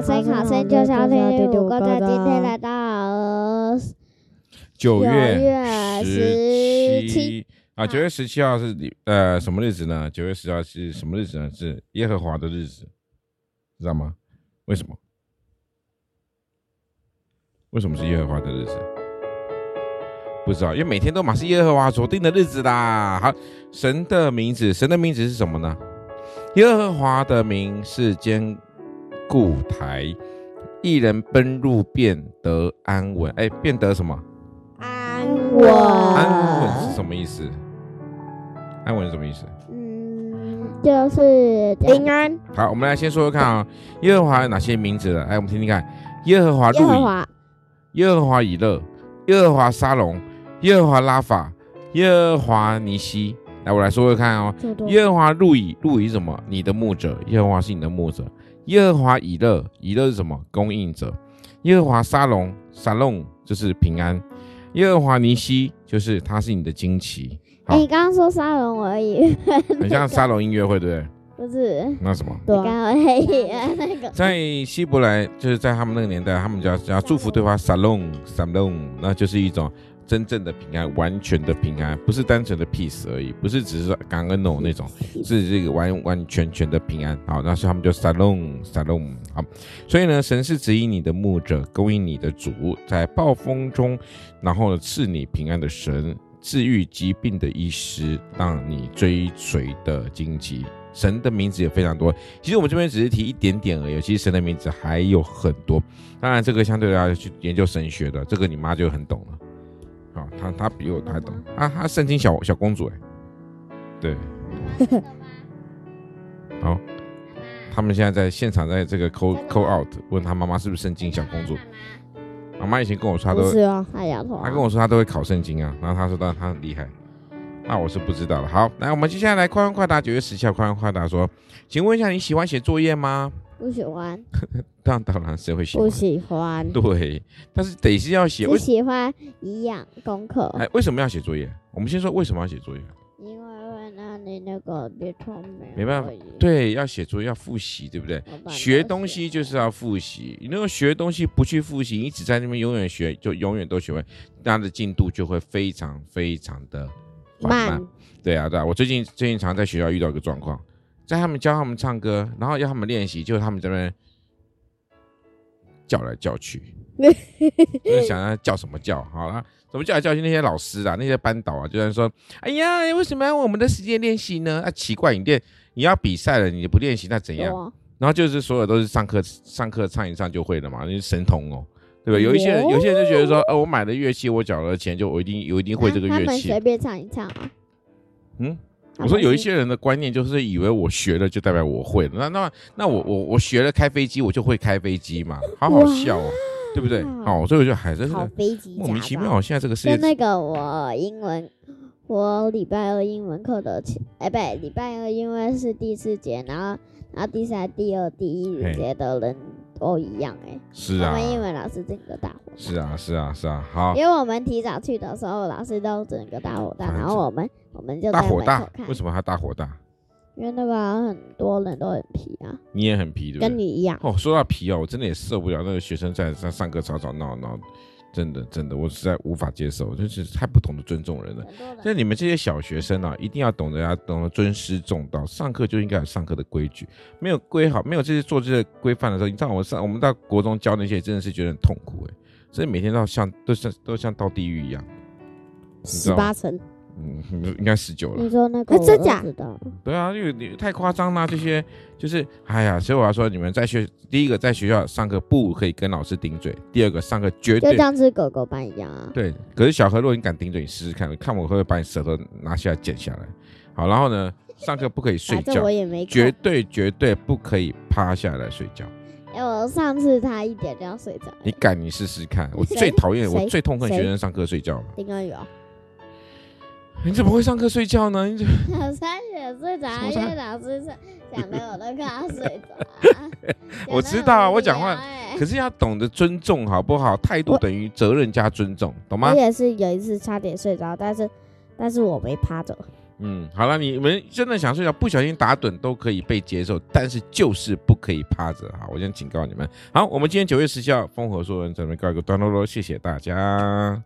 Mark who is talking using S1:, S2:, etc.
S1: 听好声音，好声就是要听如果在今天来到
S2: 九月十七啊，九月十七号是呃什么日子呢？九月十七号是什么日子呢？是耶和华的日子，知道吗？为什么？为什么是耶和华的日子？不知道，因为每天都嘛是耶和华所定的日子啦。好，神的名字，神的名字是什么呢？耶和华的名是坚固台，一人奔入便得安稳。哎，便得什么？
S1: 安稳。
S2: 安稳是什么意思？安稳是什么意思？
S1: 嗯，就是平安。
S2: 好，我们来先说说看啊、哦，耶和华有哪些名字呢？哎，我们听听看，耶和华路以，耶和华以勒，耶和华沙龙。耶和华拉法，耶和华尼西，来，我来说说看哦。耶和华路以，路以什么？你的牧者，耶和华是你的牧者。耶和华以勒，以勒是什么？供应者。耶和华沙龙，沙龙就是平安。耶和华尼西，就是他是你的惊奇。
S1: 哎，你刚刚说沙龙而已，
S2: 很像沙龙音乐会，对不对？
S1: 不是，
S2: 那什么？
S1: 对，刚刚黑那个。
S2: 在希伯来，就是在他们那个年代，他们叫叫祝福对方沙龙，沙龙，那就是一种。真正的平安，完全的平安，不是单纯的 peace 而已，不是只是说感恩哦那种，是这个完完全全的平安。好，那是他们就 shalom shalom 好，所以呢，神是指引你的牧者，供应你的主，在暴风中，然后赐你平安的神，治愈疾病的医师，让你追随的荆棘。神的名字也非常多，其实我们这边只是提一点点而已，其实神的名字还有很多。当然，这个相对大家去研究神学的，这个你妈就很懂了。好，他他比我还懂啊！他圣经小小公主哎，对，好，他们现在在现场，在这个 call call out，问他妈妈是不是圣经小公主？妈妈以前跟我说，她都是啊，她丫头，他跟我说她都会考圣经啊，然后她说她她很厉害，那我是不知道了。好，来，我们接下来快问快答，九月十七号快问快答说，请问一下你喜欢写作业吗？
S1: 不喜欢，
S2: 当当然谁会喜欢？
S1: 不喜欢，
S2: 对，但是得是要写。
S1: 我喜欢一样功课。
S2: 哎，为什么要写作业？我们先说为什么要写作业。
S1: 因为会让你那个别聪明。
S2: 没办法，对，要写作业要复习，对不对？学东西就是要复习。你如果学东西不去复习，你只在那边永远学，就永远都学会，那的进度就会非常非常的缓慢。慢对啊，对啊，我最近最近常在学校遇到一个状况。在他们教他们唱歌，然后要他们练习，就是他们这边叫来叫去，就是想要叫什么叫？好了，怎么叫来叫去？那些老师啊，那些班导啊，就在说：“哎呀，为什么要我们的时间练习呢？啊，奇怪，你练你要比赛了，你不练习那怎样？啊、然后就是所有都是上课上课唱一唱就会了嘛，那是神童哦，对吧？有一些人，有些人就觉得说，呃，我买了乐器，我缴了钱，就我一定我一定会这个乐器。他们
S1: 随便唱一唱啊，
S2: 嗯。我说有一些人的观念就是以为我学了就代表我会了，那那那我我我学了开飞机，我就会开飞机嘛，好好笑哦，对不对？好，所以我就还是莫名其妙。现在这个世界，
S1: 那个我英文，我礼拜二英文课的前，哎，不对，礼拜二因为是第四节，然后然后第三、第二、第一节的人都一样，哎，
S2: 是啊，
S1: 我们英文老师整个大火，
S2: 是啊，是啊，是啊，好，
S1: 因为我们提早去的时候，老师都整个大火大，然后我们。我们就
S2: 大火大，为什么他大火大？
S1: 因为那个很多人都很皮啊，
S2: 你也很皮，对不对？
S1: 跟你一样。
S2: 哦，说到皮哦，我真的也受不了那个学生在在上课吵吵闹闹，真的真的，我实在无法接受，就是太不懂得尊重人了。像你们这些小学生啊，一定要懂得要懂得尊师重道，上课就应该有上课的规矩，没有规好，没有这些做这些规范的时候，你知道我上我们到国中教那些，真的是觉得很痛苦哎，所以每天都像都像都像到地狱一样，
S1: 十八层。
S2: 嗯，应该十九了。
S1: 你说那个真假？
S2: 对啊，因为你太夸张啦，这些就是，哎呀，所以我要说，你们在学第一个在学校上课不可以跟老师顶嘴，第二个上课绝对
S1: 就像是狗狗班一样啊。
S2: 对，可是小何，如果你敢顶嘴，你试试看，看我会不会把你舌头拿下来剪下来。好，然后呢，上课不可以睡觉，
S1: 我也没
S2: 绝对绝对不可以趴下来睡觉。
S1: 哎，我上次他一点就要睡着。
S2: 你敢？你试试看。我最讨厌，我最痛恨学生上课睡觉。
S1: 丁哥宇啊。
S2: 你怎么会上课睡觉呢？你
S1: 老 三也睡着，因为老师讲的我都快要睡着。
S2: 我知道，我讲话，可是要懂得尊重，好不好？态度等于责任加尊重，懂吗？
S1: 我也是有一次差点睡着，但是但是我没趴着。
S2: 嗯，好了，你们真的想睡觉，不小心打盹都可以被接受，但是就是不可以趴着哈。我先警告你们。好，我们今天九月十七号丰禾硕恩这边告一个段落喽，谢谢大家。